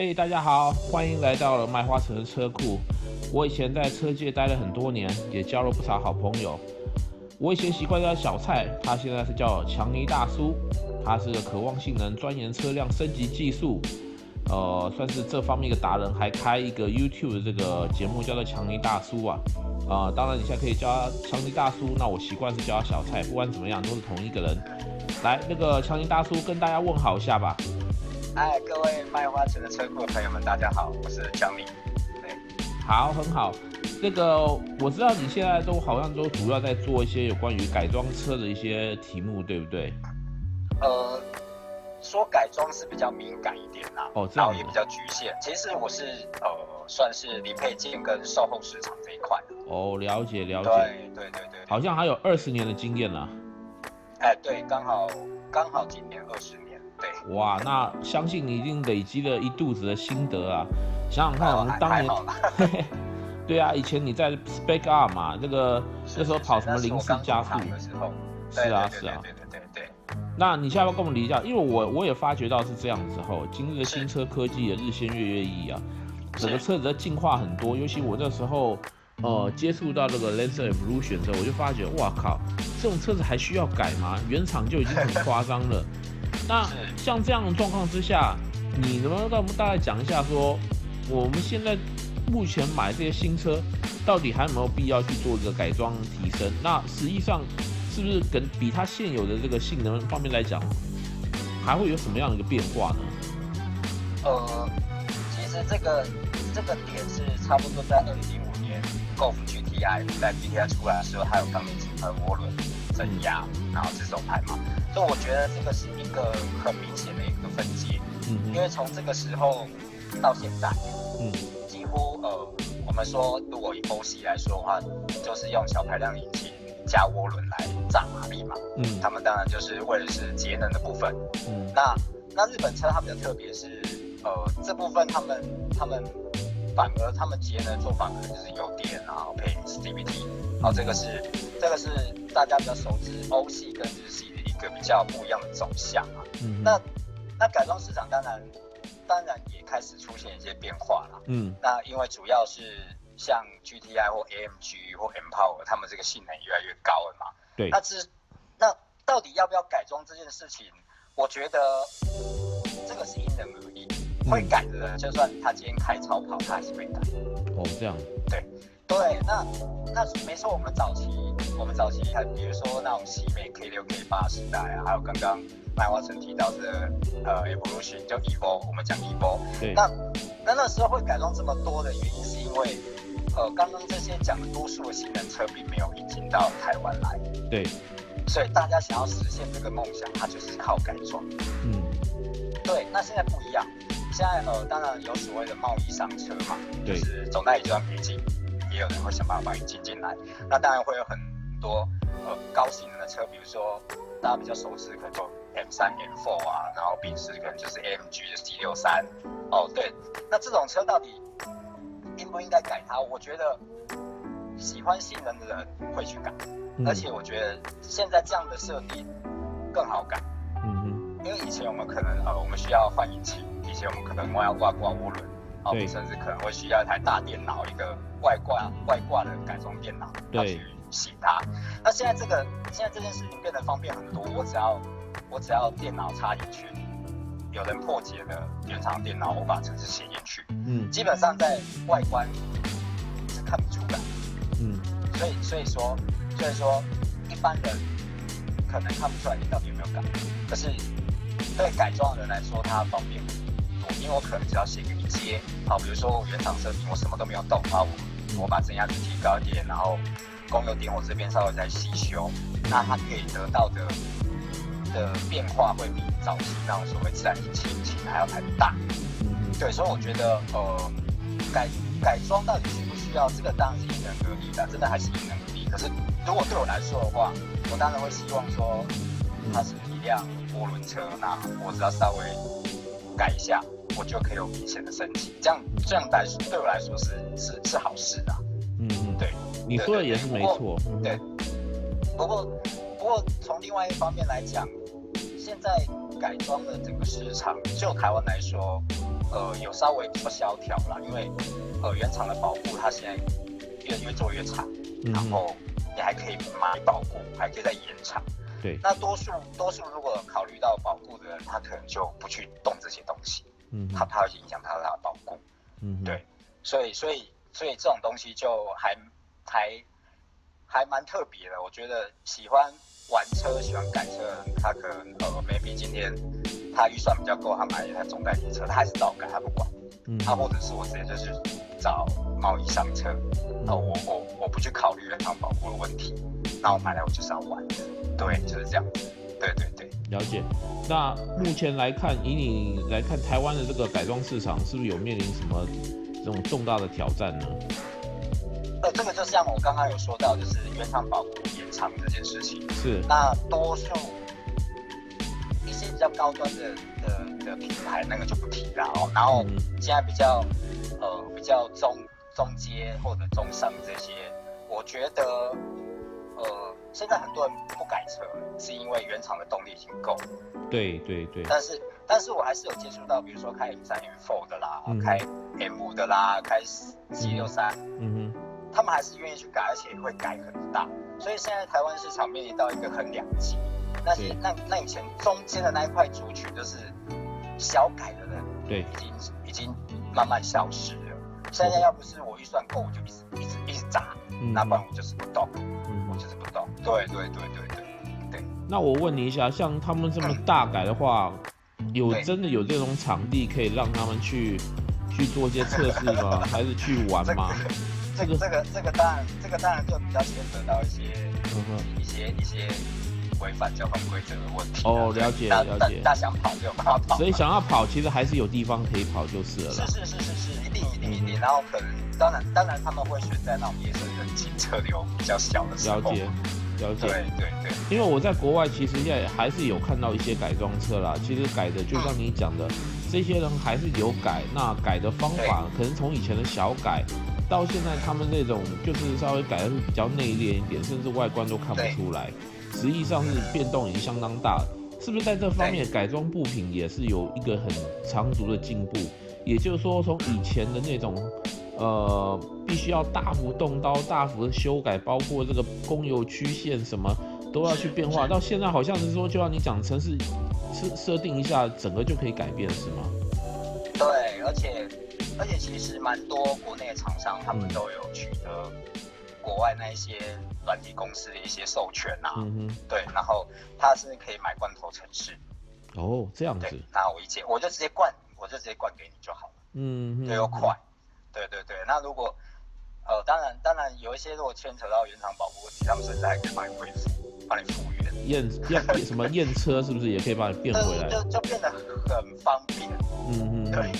嘿，大家好，欢迎来到了麦花城的车库。我以前在车界待了很多年，也交了不少好朋友。我以前习惯叫小蔡，他现在是叫强尼大叔。他是渴望性能、钻研车辆升级技术，呃，算是这方面一个达人，还开一个 YouTube 的这个节目，叫做强尼大叔啊。啊、呃，当然你现在可以叫他强尼大叔，那我习惯是叫他小蔡。不管怎么样，都是同一个人。来，那个强尼大叔跟大家问好一下吧。嗨，各位卖花臣的车库的朋友们，大家好，我是强尼。对，好，很好。那个我知道你现在都好像都主要在做一些有关于改装车的一些题目，对不对？呃，说改装是比较敏感一点啦，哦，这样也比较局限。其实我是呃，算是零配件跟售后市场这一块。哦，了解了解。对对对对，好像还有二十年的经验啦。哎，对，刚好刚好今年二十年。对，哇，那相信你已经累积了一肚子的心得啊！想想看，我们当年，对啊，以前你在 Spec R 嘛，那个那时候跑什么零式加速，是啊是啊，对对对对。那你现在要跟我们理一下，因为我我也发觉到是这样子后，今日的新车科技也日新月月异啊，整个车子的进化很多，尤其我那时候呃接触到这个 Lancer Evolution 之后，我就发觉，哇靠，这种车子还需要改吗？原厂就已经很夸张了。那像这样的状况之下，你能不能跟我们大概讲一下说，我们现在目前买这些新车，到底还有没有必要去做这个改装提升？那实际上是不是跟比它现有的这个性能方面来讲，还会有什么样的一个变化呢？呃，其实这个这个点是差不多在二零零五年，Golf GTI 在 GTI 出来的时候，还有钢引擎和涡轮增压，然后自手排嘛。所以我觉得这个是一个很明显的一个分界，嗯，因为从这个时候到现在，嗯，几乎呃，我们说如果以欧系来说的话，就是用小排量引擎加涡轮来炸马力嘛，嗯，他们当然就是为了是节能的部分，嗯，那那日本车它比较特别是，呃，这部分他们他们反而他们节能做法可能就是油电，然后配 CVT，然后这个是这个是大家比较熟知欧系跟日系。一个比较不一样的走向啊，嗯，那那改装市场当然当然也开始出现一些变化了，嗯，那因为主要是像 GTI 或 AMG 或 M Power，他们这个性能越来越高了嘛，对，那是那到底要不要改装这件事情，我觉得这个是因人而异，嗯，会改的人就算他今天开超跑，他还是会改，哦，这样，对对，那那没错，我们早期。我们早期还，比如说那种西美 K 六 K 八时代啊，还有刚刚麦花臣提到的呃 Evolution 叫 Evo，我们讲 Evo。对。那那那时候会改装这么多的原因，是因为呃刚刚这些讲的多数的性能车并没有引进到台湾来。对。所以大家想要实现这个梦想，它就是靠改装。嗯。对。那现在不一样，现在呃当然有所谓的贸易商车嘛，就是总代理就算没进，也有人会想办法引进进来。那当然会有很多呃高性能的车，比如说大家比较熟悉，可能就 M3、M4 啊，然后宾士可能就是 AMG 的 C 六三。哦，对，那这种车到底应不应该改它？我觉得喜欢性能的人会去改，嗯、而且我觉得现在这样的设定更好改。嗯哼，因为以前我们可能呃我们需要换引擎，以前我们可能我要挂挂涡轮，哦，甚至可能会需要一台大电脑，一个外挂外挂的改装电脑，要去。洗它，那现在这个现在这件事情变得方便很多，我只要我只要电脑插进去，有人破解了原厂电脑，我把程式写进去，嗯，基本上在外观是看不出来，嗯，所以所以说所以说一般人可能看不出来你到底有没有改，可是对改装的人来说，它方便很多，因为我可能只要写个一阶，好，比如说我原厂设定我什么都没有动，然后我我把增压率提高一点，然后。公有电我这边稍微再细修，那它可以得到的的变化会比早期那种所谓自然引擎引擎还要来得大。对，所以我觉得呃改改装到底需不需要，这个当然是因人而异的，真的还是因人而异。可是如果对我来说的话，我当然会希望说它是一辆涡轮车，那我只要稍微改一下，我就可以有明显的升级。这样这样来说对我来说是是是好事的。你说的也是没错，对。不过，不过从另外一方面来讲，现现在改装的整个市场，就台湾来说，呃，有稍微比较萧条了，因为呃原厂的保护它现在越越做越长，然后你还可以买保固，还可以再延长。对。那多数多数如果考虑到保固的人，他可能就不去动这些东西，嗯，他怕会影响他的他的保固，嗯，对。所以所以所以这种东西就还还还蛮特别的，我觉得喜欢。玩车喜欢改车，他可能呃，maybe 今天他预算比较够，他买一台中代理车，他还是照改，他不管。嗯。他或者是我直接就是找贸易商车，那、嗯、我我我不去考虑原厂保护的问题，那我买来我就是要玩，对，就是这样。对对对。了解。那目前来看，以你来看，台湾的这个改装市场是不是有面临什么这种重大的挑战呢？呃，这个就像我刚刚有说到，就是原厂保护延长这件事情。是。那多数一些比较高端的的的品牌，那个就不提了哦。然后现在比较呃比较中中阶或者中上这些，我觉得呃现在很多人不改车，是因为原厂的动力已经够。对对对。但是但是我还是有接触到，比如说开 M 三 M Four 的啦，嗯、开 M 五的啦，开 G 六三。嗯哼。他们还是愿意去改，而且会改很大，所以现在台湾市场面临到一个很两极。那些那那以前中间的那一块族群，就是小改的人，对，已经已经慢慢消失了。现在要不是我预算够，我就一直一直一直砸，那不然我就是不动，就是不懂。对对对对对对。那我问你一下，像他们这么大改的话，有真的有这种场地可以让他们去去做一些测试吗？还是去玩吗？这个这个这个当然，这个当然就比较牵扯到一些、嗯、一些一些违反交通规则的问题。哦，了解了解。大想跑就有办法跑。所以想要跑，其实还是有地方可以跑就是了。是是是是是，一定一定一定。然后可能当然当然他们会选在那种夜深人静、车流比较小的时候。了解了解。对对对。因为我在国外其实现在还是有看到一些改装车啦，其实改的就像你讲的，这些人还是有改，那改的方法可能从以前的小改。到现在，他们那种就是稍微改的是比较内敛一点，甚至外观都看不出来，实际上是变动已经相当大了。是不是在这方面改装部品也是有一个很长足的进步？也就是说，从以前的那种，呃，必须要大幅动刀、大幅的修改，包括这个公油曲线什么都要去变化，到现在好像是说，就像你讲，城市设设定一下，整个就可以改变，是吗？对，而且。而且其实蛮多国内的厂商，他们都有取得国外那一些软体公司的一些授权啊。嗯。对，然后他是可以买罐头城市。哦，这样子。那我一接，我就直接灌，我就直接灌给你就好了。嗯，对，又快。对对对，那如果呃，当然当然有一些如果牵扯到原厂保护问题，他们甚至还可以帮你恢复，帮你复原。验验什么验车是不是也可以帮你变回来？就就变得很方便。嗯嗯。对。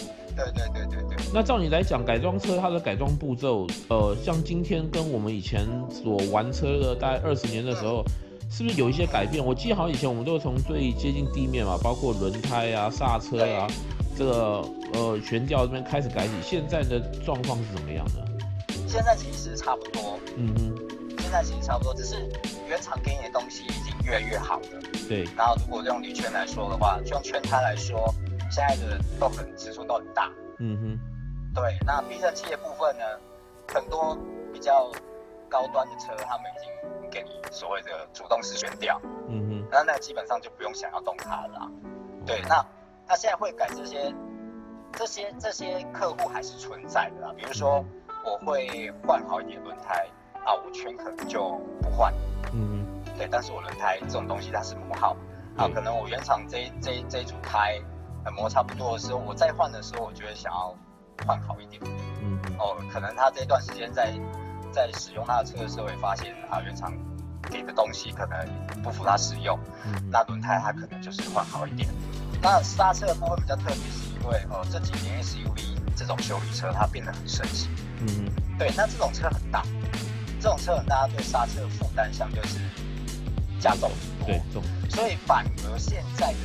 对对对对对。那照你来讲，改装车它的改装步骤，呃，像今天跟我们以前所玩车的大概二十年的时候，是不是有一些改变？我记得好像以前我们都是从最接近地面嘛，包括轮胎啊、刹车啊，这个呃悬吊这边开始改起。现在的状况是怎么样的？现在其实差不多。嗯哼。现在其实差不多，只是原厂给你的东西已经越来越好了。对。然后如果用铝圈来说的话，就用圈胎来说。现在的人都很尺寸都很大，嗯哼，对。那避震器的部分呢，很多比较高端的车，他们已经给你所谓的主动式悬吊，嗯哼，那那基本上就不用想要动它了啦。对，那那现在会改这些，这些这些客户还是存在的啦。比如说我会换好一点轮胎，啊，我圈可能就不换，嗯哼，对。但是我轮胎这种东西它是磨好，啊，可能我原厂这这这一组胎。磨差不多的时候，我再换的时候，我觉得想要换好一点。嗯，哦，可能他这段时间在在使用他的车的时候，会发现啊，原厂给的东西可能不符他使用。嗯，那轮胎他可能就是换好一点。那刹车的部分比较特别，是因为哦，这几年 SUV 这种修理车它变得很盛行。嗯，对，那这种车很大，这种车很大，对刹车的负担相对是加重很多。对，重。所以反而现在的。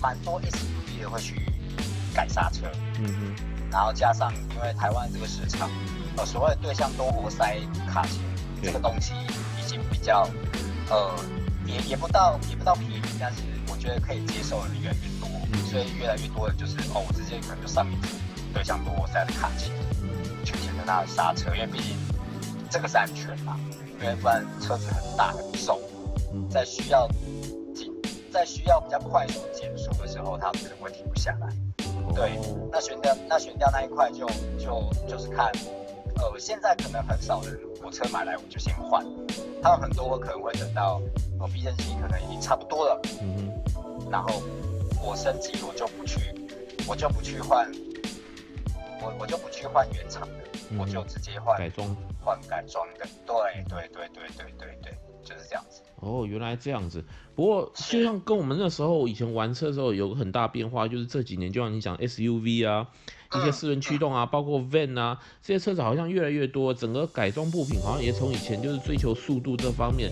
蛮多 SUV 的会去改刹车，嗯哼，然后加上因为台湾这个市场，呃，所谓的对向多活塞卡钳这个东西已经比较，呃，也也不到也不到便宜，但是我觉得可以接受的人越来越多，所以越来越多的就是哦，我直接可能就上一组对向多活塞的卡钳，去选择它的刹车，因为毕竟这个是安全嘛，因为不然车子很大很重，在需要紧在需要比较快速减速的时候，它可能会停不下来。对，那悬吊那悬吊那一块就就就是看。呃，现在可能很少人，我车买来我就先换，他有很多我可能会等到我避震器可能已经差不多了，嗯哼，然后我升级我就不去，我就不去换，我我就不去换原厂的，嗯、我就直接换改装，换改装的，对对对对对对对，就是这样子。哦，原来这样子。不过就像跟我们那时候以前玩车的时候有个很大变化，就是这几年就像你讲 SUV 啊。一些四轮驱动啊，包括 van 啊，这些车子好像越来越多，整个改装部品好像也从以前就是追求速度这方面，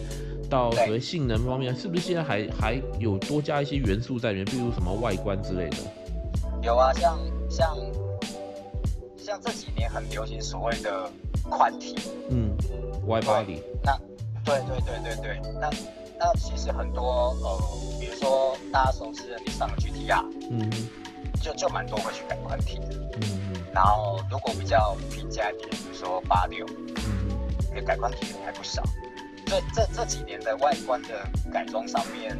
到所谓性能方面，是不是现在还还有多加一些元素在里面，比如什么外观之类的？有啊，像像像这几年很流行所谓的宽体，嗯，wide body。那对对对对对，那那其实很多呃，比如说大家熟知的你上了 GTR，嗯。就就蛮多会去改宽体的，嗯，然后如果比较平价一点，比如说八六，嗯，可以改宽体的还不少。所以这这几年的外观的改装上面，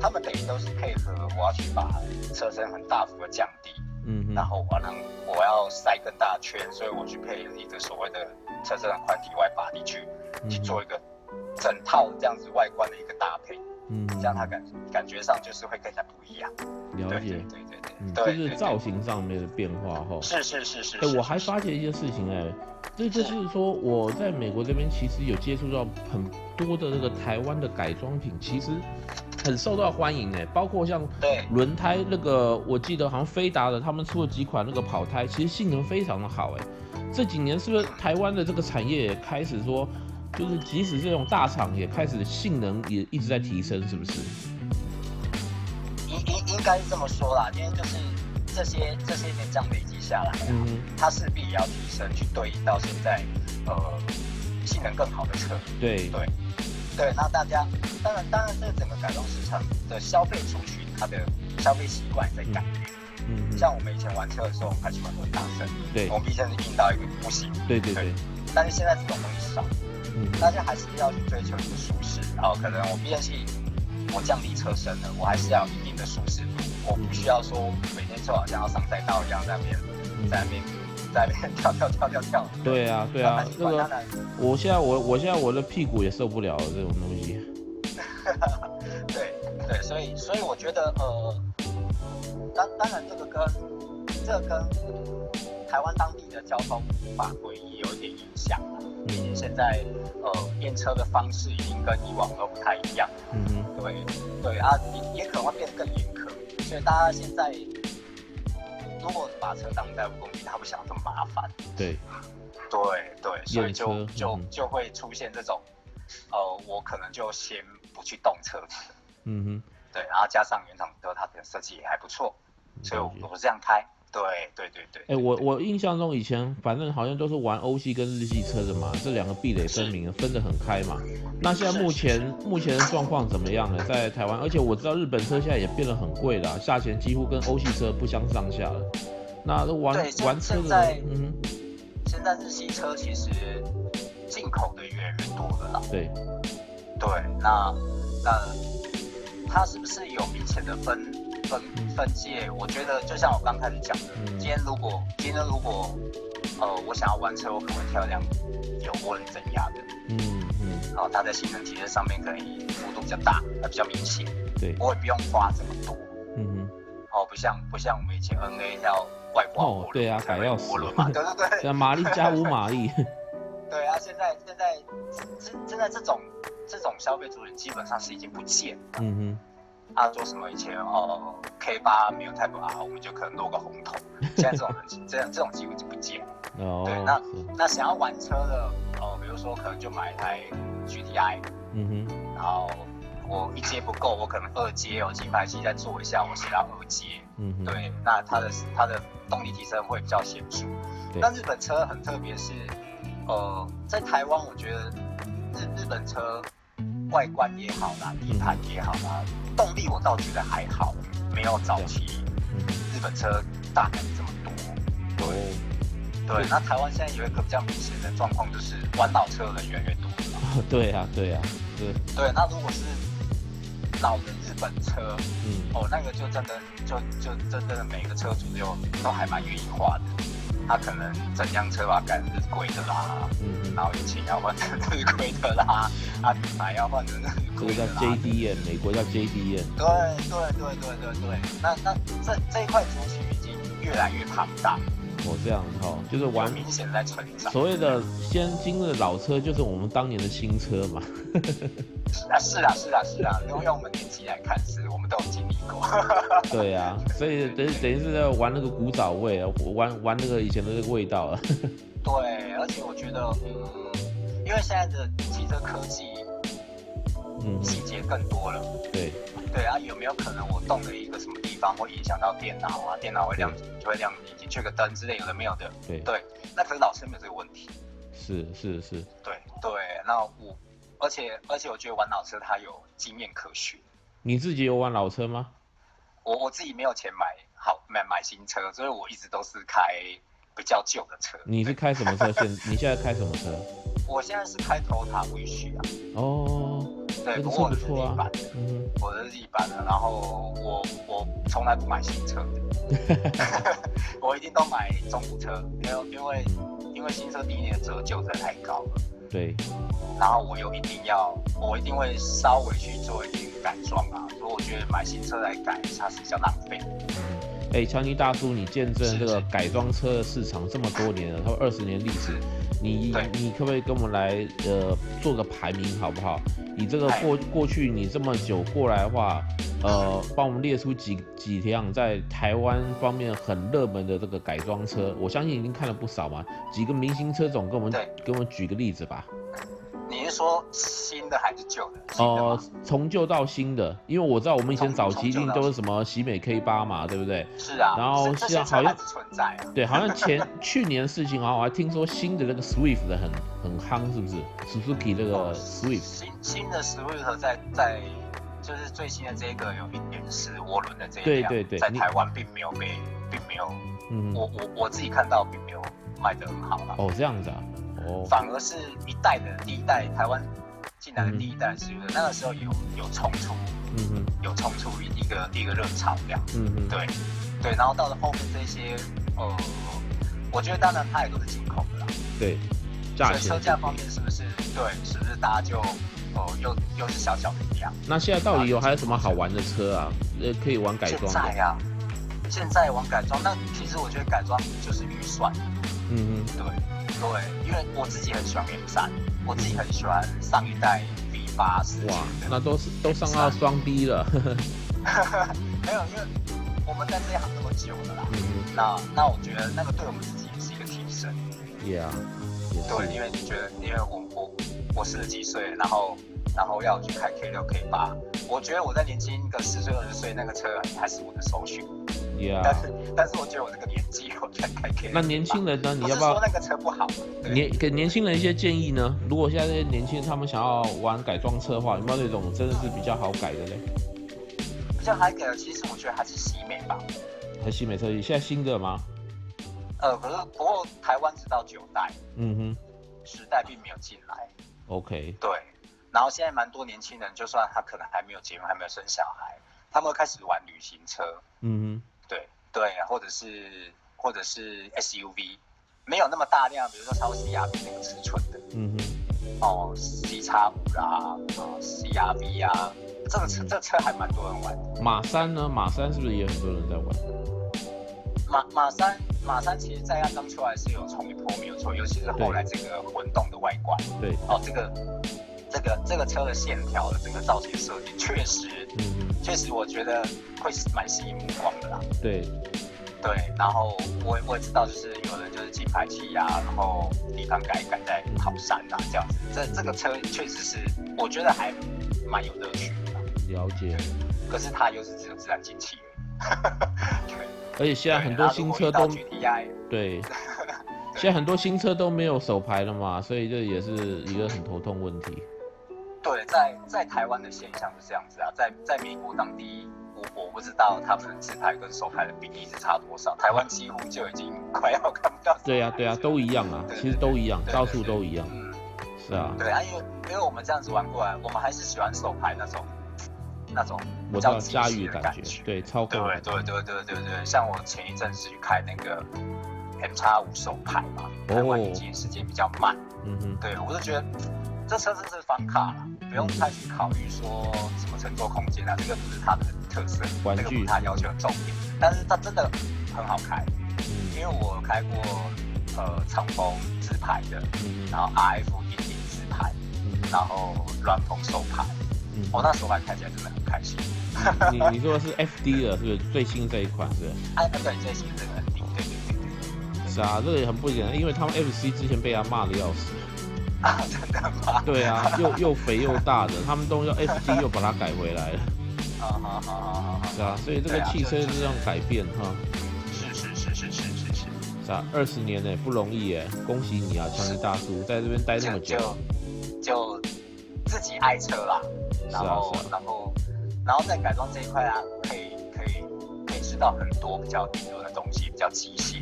他们等于都是配合我要去把车身很大幅的降低，嗯，然后我能我要塞更大圈，所以我去配一个所谓的车身的宽体外八 D 去去做一个整套这样子外观的一个搭配，嗯，这样它感感觉上就是会更加不一样。了解，对对对。嗯，就是造型上面的变化哈。是是是是。哎，我还发现一件事情哎，这就是说我在美国这边其实有接触到很多的那个台湾的改装品，其实很受到欢迎哎，包括像轮胎那个，我记得好像飞达的他们出了几款那个跑胎，其实性能非常的好哎。这几年是不是台湾的这个产业也开始说，就是即使这种大厂也开始性能也一直在提升，是不是？应应应该是这么说啦，因为就是这些这些年这样累积下来，嗯，它势必也要提升，去对应到现在呃性能更好的车。对对对，那大家当然当然这整个改装市场的消费族群，它的消费习惯在改变。嗯，像我们以前玩车的时候，我们还喜欢很大声，对，我们毕竟是硬到一个不行。对对对，对。但是现在这种东西少，嗯，大家还是要去追求一个舒适，然后可能我毕竟是。我降低车身了，我还是要有一定的舒适度，我不需要说每天就好像要上赛道一样在那边，在那边，在那边跳跳跳跳跳。对啊，对啊，那个，我现在我我现在我的屁股也受不了这种东西。对对，所以所以我觉得呃，当当然这个跟这个跟台湾当地的交通法规也有一点影响了，毕竟现在呃验车的方式已经跟以往都不太一样。嗯哼。对对啊，也也可能会变得更严苛，所以大家现在如果把车当代步工具，他不想这么麻烦。对对对，所以就就就会出现这种，呃，我可能就先不去动车子。嗯哼。对，然后加上原厂车，它的设计也还不错，所以我我这样开。对对对对，哎、欸，我我印象中以前反正好像都是玩欧系跟日系车的嘛，这两个壁垒分明，分得很开嘛。那现在目前目前的状况怎么样呢？在台湾，而且我知道日本车现在也变得很贵了，价钱几乎跟欧系车不相上下了。那玩玩车的，嗯，现在日系车其实进口的越来越多了啦。对对，那那它是不是有明显的分？分分界，我觉得就像我刚开始讲的，今天如果今天如果呃我想要玩车，我可能会挑一辆有涡轮增压的，嗯嗯，然后它在性能体验上面可以幅度比较大，它比较明显，对，我也不用花这么多，嗯哼，哦不像不像我们以前 NA 要外挂涡轮，对啊，改要涡轮嘛，对对对，像马力加五马力，对啊，现在现在现现在这种这种消费族群基本上是已经不见了，嗯哼。他做什么？以前哦，K 八没有 Type R，我们就可能落个红头。现在这种人，这样这种机会就不见了。哦。对，那那想要玩车的哦，比如说可能就买一台 GTI。嗯哼。然后我一阶不够，我可能二阶哦，节拍器再做一下，我想要二阶。嗯哼。对，那它的它的动力提升会比较显著。对。但日本车很特别，是呃，在台湾我觉得日日本车。外观也好啦，底盘也好啦，动力我倒觉得还好，没有早期日本车大改这么多。对，对，那台湾现在有一个比较明显的状况，就是玩老车的人越来越多了。对啊，对啊，对。对，那如果是老的日本车，嗯，哦，那个就真的就就真的每个车主就都还蛮愿意花的。他可能整辆车把它改成日规的啦，嗯，然后引擎要换成日规的啦，啊，品牌要换成日规的啦。这个叫 JDM，美国叫 JDM。对对对对对对，那那这这一块族群已经越来越庞大。哦，这样子哈，就是玩明显在成长。所谓的先进的老车，就是我们当年的新车嘛。啊，是啊，是啊，是啊，用用我们年纪来看，是我们都有经历过。对啊，所以等等于是在玩那个古早味啊，玩玩那个以前的那个味道啊。对，而且我觉得，嗯，因为现在的汽车科技，嗯，细节更多了。对。对啊，有没有可能我动了一个什么地方会影响到电脑啊？电脑会亮，就会亮，引擎缺个灯之类，有的没有的。对对，那可是老车没有这个问题。是是是。对对，那我。而且而且，我觉得玩老车它有经验可循。你自己有玩老车吗？我我自己没有钱买好买买新车，所以我一直都是开比较旧的车。你是开什么车？现你现在开什么车？我现在是开 Toyota Wish 啊。哦。对，不过我的是日版。嗯。我的是日版的，然后我我从来不买新车的。我一定都买中古车，因为因为因为新车第一年的折旧真的太高了。对，然后我又一定要，我一定会稍微去做一点改装啊，所以我觉得买新车来改它是比较浪费。哎、欸，强尼大叔，你见证这个改装车的市场这么多年了，它有二十年历史，你你可不可以跟我们来呃做个排名好不好？你这个过过去你这么久过来的话，呃，帮我们列出几几辆在台湾方面很热门的这个改装车，我相信已经看了不少嘛，几个明星车种，跟我们给我们举个例子吧。说新的还是旧的？哦，从旧到新的，因为我知道我们以前早期一定都是什么喜美 K 八嘛，对不对？是啊。然后像好像存在啊。对，好像前 去年的事情啊，我还听说新的那个 Swift 的很很夯，是不是？Suzuki 那个 Swift。新新的 Swift 在在就是最新的这个有一点是涡轮的这一辆，对对对，在台湾并没有被并没有，嗯，我我我自己看到并没有卖得很好了。哦，这样子啊。反而是一代的第一代台湾进来的第一代是不是？那个时候有有冲出，嗯嗯，有冲出一个第一个热潮这样，嗯嗯，对对，然后到了后面这些，呃，我觉得当然它也都是进口的啦，对，所以车价方面是不是对？是不是大家就哦、呃、又又是小小的一样？那现在到底有还有什么好玩的车啊？呃，可以玩改装？现在呀、啊，现在玩改装，那其实我觉得改装就是预算，嗯嗯，对。对，因为我自己很喜欢 M3，我自己很喜欢上一代 V8。哇，那都是都上到双 B 了。没有，因为我们在这一行这么久了啦。嗯，那那我觉得那个对我们自己也是一个提升。Yeah。对，因为你觉得，因为我我我四十几岁，然后然后要去开 K 六 K 八，我觉得我在年轻个十岁二十岁那个车还是我的首选。Yeah. 但是但是我觉得我这个年纪我才开 K。那年轻人呢？你要不要说那个车不好？年给年轻人一些建议呢？如果现在这些年轻人他们想要玩改装车的话，有没有那种真的是比较好改的嘞？比较好改的，其实我觉得还是西美吧。还西美车系，现在新的吗？呃，不是不过台湾直到九代，嗯哼，十代并没有进来。OK。对，然后现在蛮多年轻人，就算他可能还没有结婚，还没有生小孩，他们会开始玩旅行车。嗯哼。对，或者是或者是 SUV，没有那么大量，比如说超 CRV 那个尺寸的，嗯哼，哦，C 叉五啦，哦，CRV 啊，这个车、嗯、这个车还蛮多人玩的。马三呢？马三是不是也很多人在玩？马马三马三其实在它刚出来是有冲一波没有错，尤其是后来这个混动的外观，对，哦，这个这个这个车的线条的整个造型设计确实，嗯哼，确实我觉得会蛮吸引目光的啦。对。对，然后我我也知道，就是有人就是进排气呀，然后地方改改在跑山啊，这样子。这这个车确实是，我觉得还蛮有乐趣的。了解。可是它又是只有自然进气。对。而且现在很多新车都对，现在很多新车都没有手排了嘛，所以这也是一个很头痛问题。对，在在台湾的现象是这样子啊，在在美国当地，我我不知道他们自拍跟手拍的比例是差多少，台湾几乎就已经 快要看不到。对呀、啊、对呀、啊，都一样啊，其实都一样，到处都一样。嗯，是啊。对啊，因为因为我们这样子玩过来，我们还是喜欢手拍那种那种比较驾驭的感觉，对，操控。对对对对对对，像我前一阵子去开那个 M 叉五手拍嘛，台湾引进时间比较慢。嗯哼，对我就觉得。这车子是房卡啦，不用太去考虑说什么乘坐空间啊，这个不是它的特色，这个不是它要求的重点。但是它真的很好开，嗯，因为我开过呃长风自排的，嗯，然后 R F 一点自排，嗯，然后软篷手排，嗯，我、哦、那手排开起来真的很开心。你你说的是 F D 的，是不是最新这一款是？哎，对，最新这个对对对对。是啊，这个也很不简单，因为他们 F C 之前被他骂的要死。啊，真的吗？对啊，又又肥又大的，他们都用 FD 又把它改回来了。啊好好好好是啊，所以这个汽车是这样改变哈。是是是是是是是。是啊，二十年呢不容易哎，恭喜你啊，强尼大叔在这边待那么久。就就自己爱车啦，然后然后然后在改装这一块啊，可以可以可以知道很多比较顶流的东西，比较机械。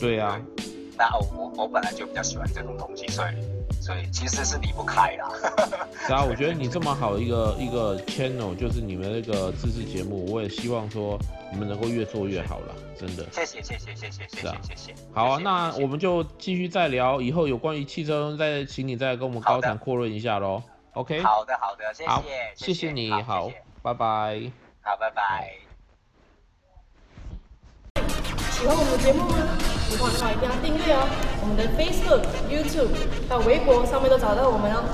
对啊。那我我本来就比较喜欢这种东西，所以。所以其实是离不开啦。是啊，我觉得你这么好一个一个 channel，就是你们那个自制节目，我也希望说你们能够越做越好了，真的。谢谢谢谢谢谢谢谢谢谢。好啊，那我们就继续再聊，以后有关于汽车再请你再跟我们高谈阔论一下喽。OK。好的好的，谢谢。好，谢谢你，好，拜拜。好，拜拜。喜欢我们的节目吗？喜欢的话一定要订阅哦。我们的 Facebook、YouTube 还有微博上面都找到我们哦。